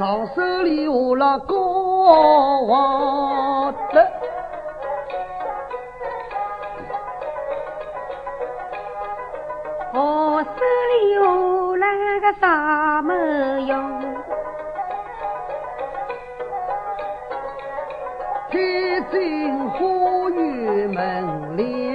到手里握了高王德，我手里握了个啥么用？开进花园门里。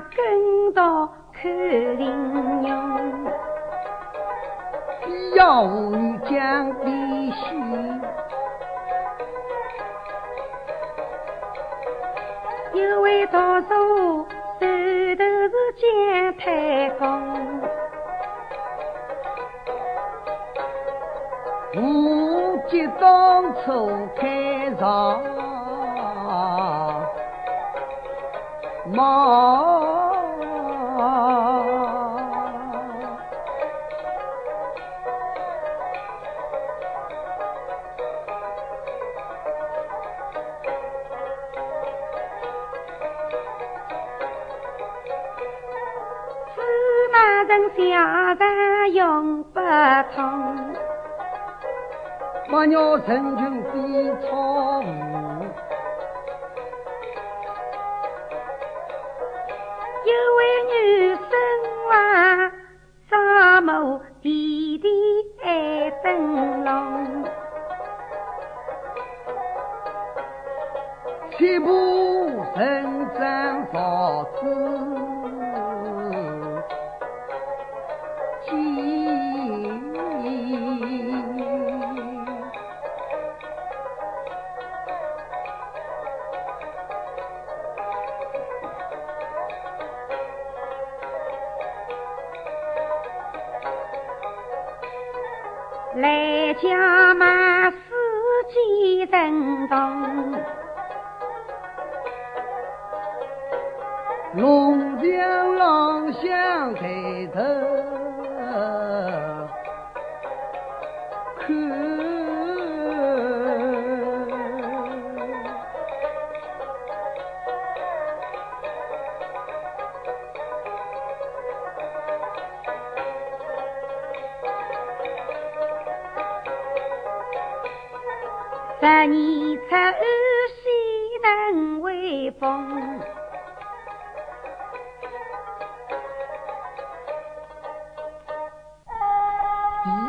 跟到看林用。要无将必须，有位读书手头是姜太公，无极当初开场忙。人下山永不通。马鸟成群比草湖，有位女生话，沙某弟弟爱灯笼，七步神战嫂子来家嘛四季震动，龙江浪向抬头。十年出安西能威风，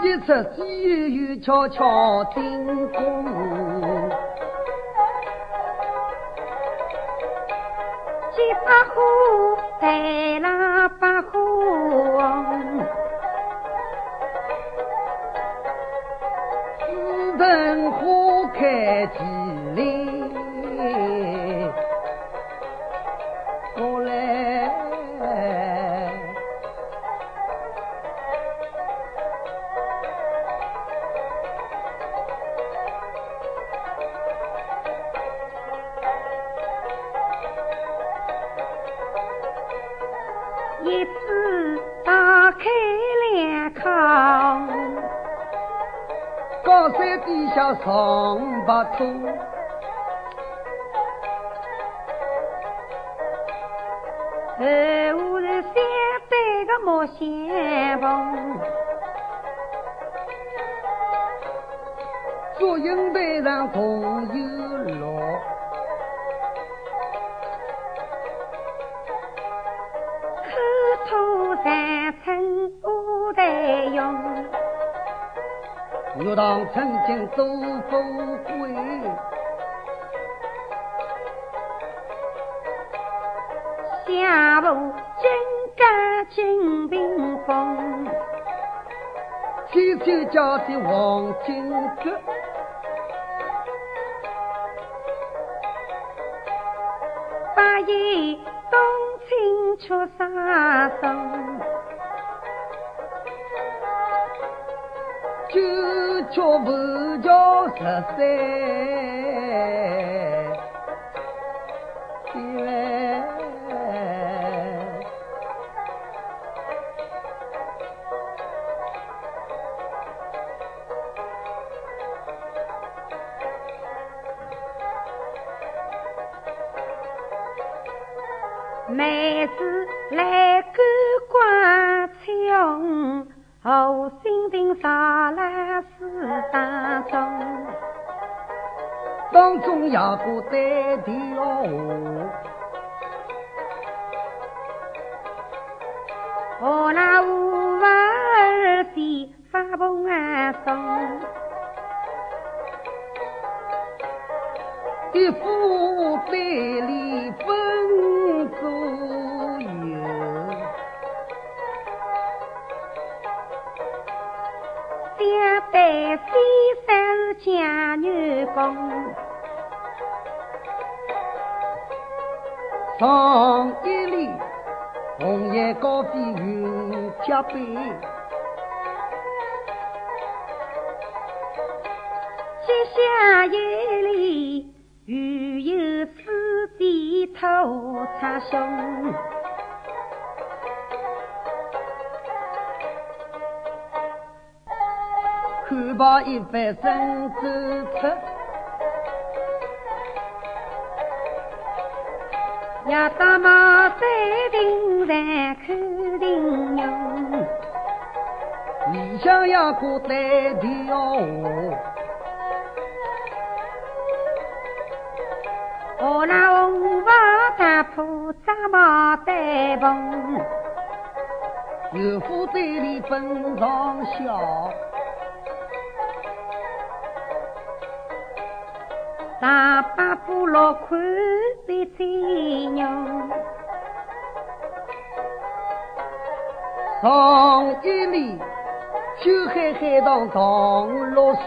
第一次西游悄悄进宫，结百花带了百花花开几里，我来。一次打开两炕，高山底下上白兔，后是三对个木线棚，祝英台上共有乐，玉堂曾经多富贵，下部金甲金屏风，天天家的黄金阁，八爷冬青吃啥松？却不叫十三因为妹子来个关枪我心情上当中，当中也过带调我那五娃儿的发蓬啊松，一副百里山是江女工，上一里红叶高飞云脚背，接下一里雨有四地头插胸。看罢一番身走出，夜大妈在亭上看亭用，理想也过带调我那红房大铺扎毛带蓬，有副队里奔上笑，大把布落看在吹牛，上一里秋海海棠唐落时，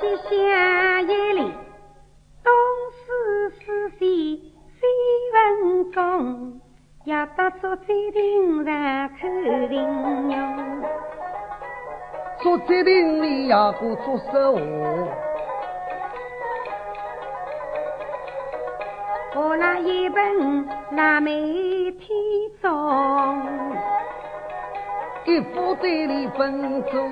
接下一里东施思西西文公，夜到坐在亭上看亭用。坐在亭里也过做实话。我那一本腊梅天中，一副队里奔左右，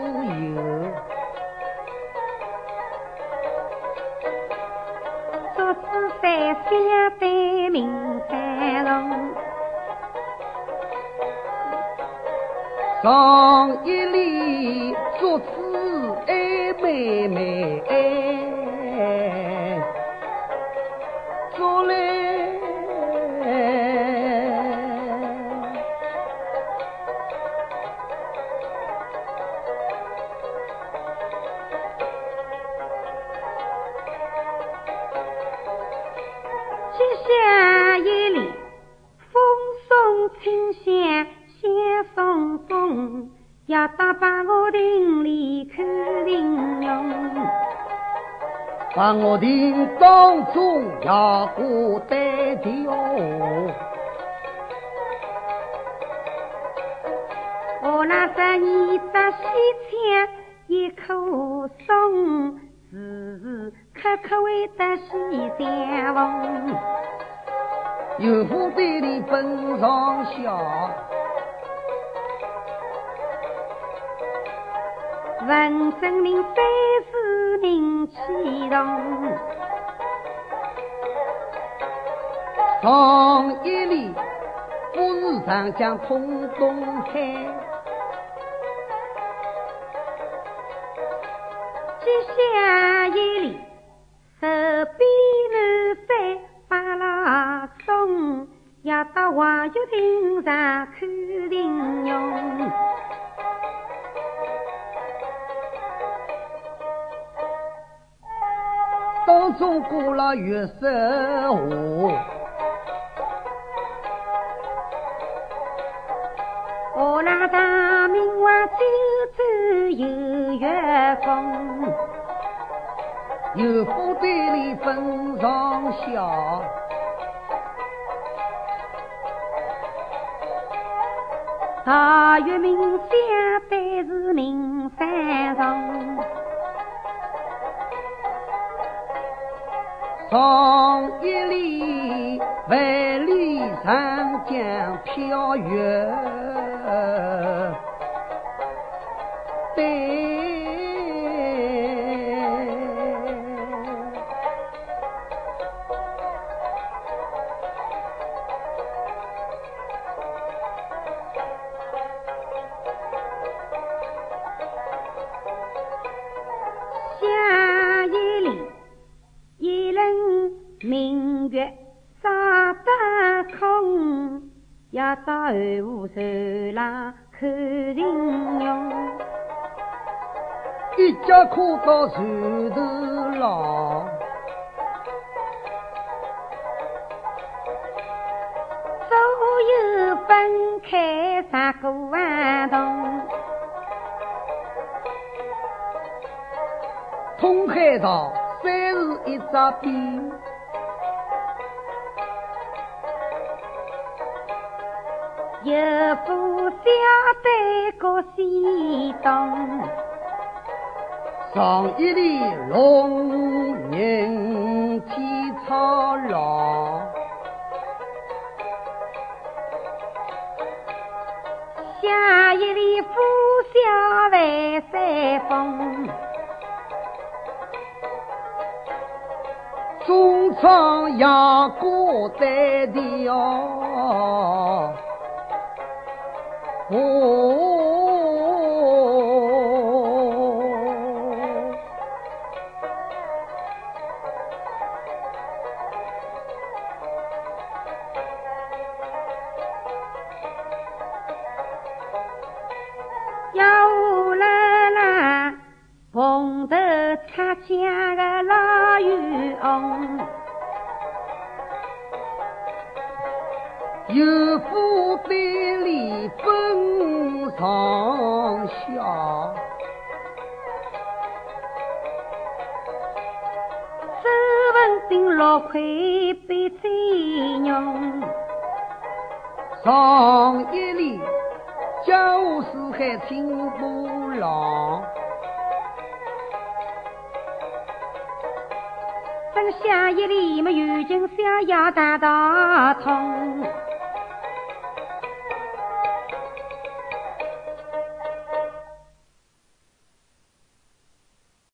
做事三相对明三容，上一里做子爱妹妹，做来。接下一里风送清香香送风，要到把把我亭当中也过带调，我那十年的西枪一口松，时时刻刻为得西山风。有副队里奔上笑，文正令三市名气动，上一里富士长江通东海，接下一里手边南山巴拉松，要到华玉亭上看亭用。中过了月色河，我那大明王走走有月风，有副队里奔上笑，大月明相对是明山重，从一里万里长江飘月，对。一脚跨到船头浪，左右分开十个弯洞，通海道三是一只边。有副小队过西东，上一里龙人天草浪，下一里呼啸万山峰，中唱阳歌在调。哦，擦浆个老渔翁，有福百里奔上下，手文顶六块被宰用，上一里江湖四海听波浪，下一里么有劲小要大道通。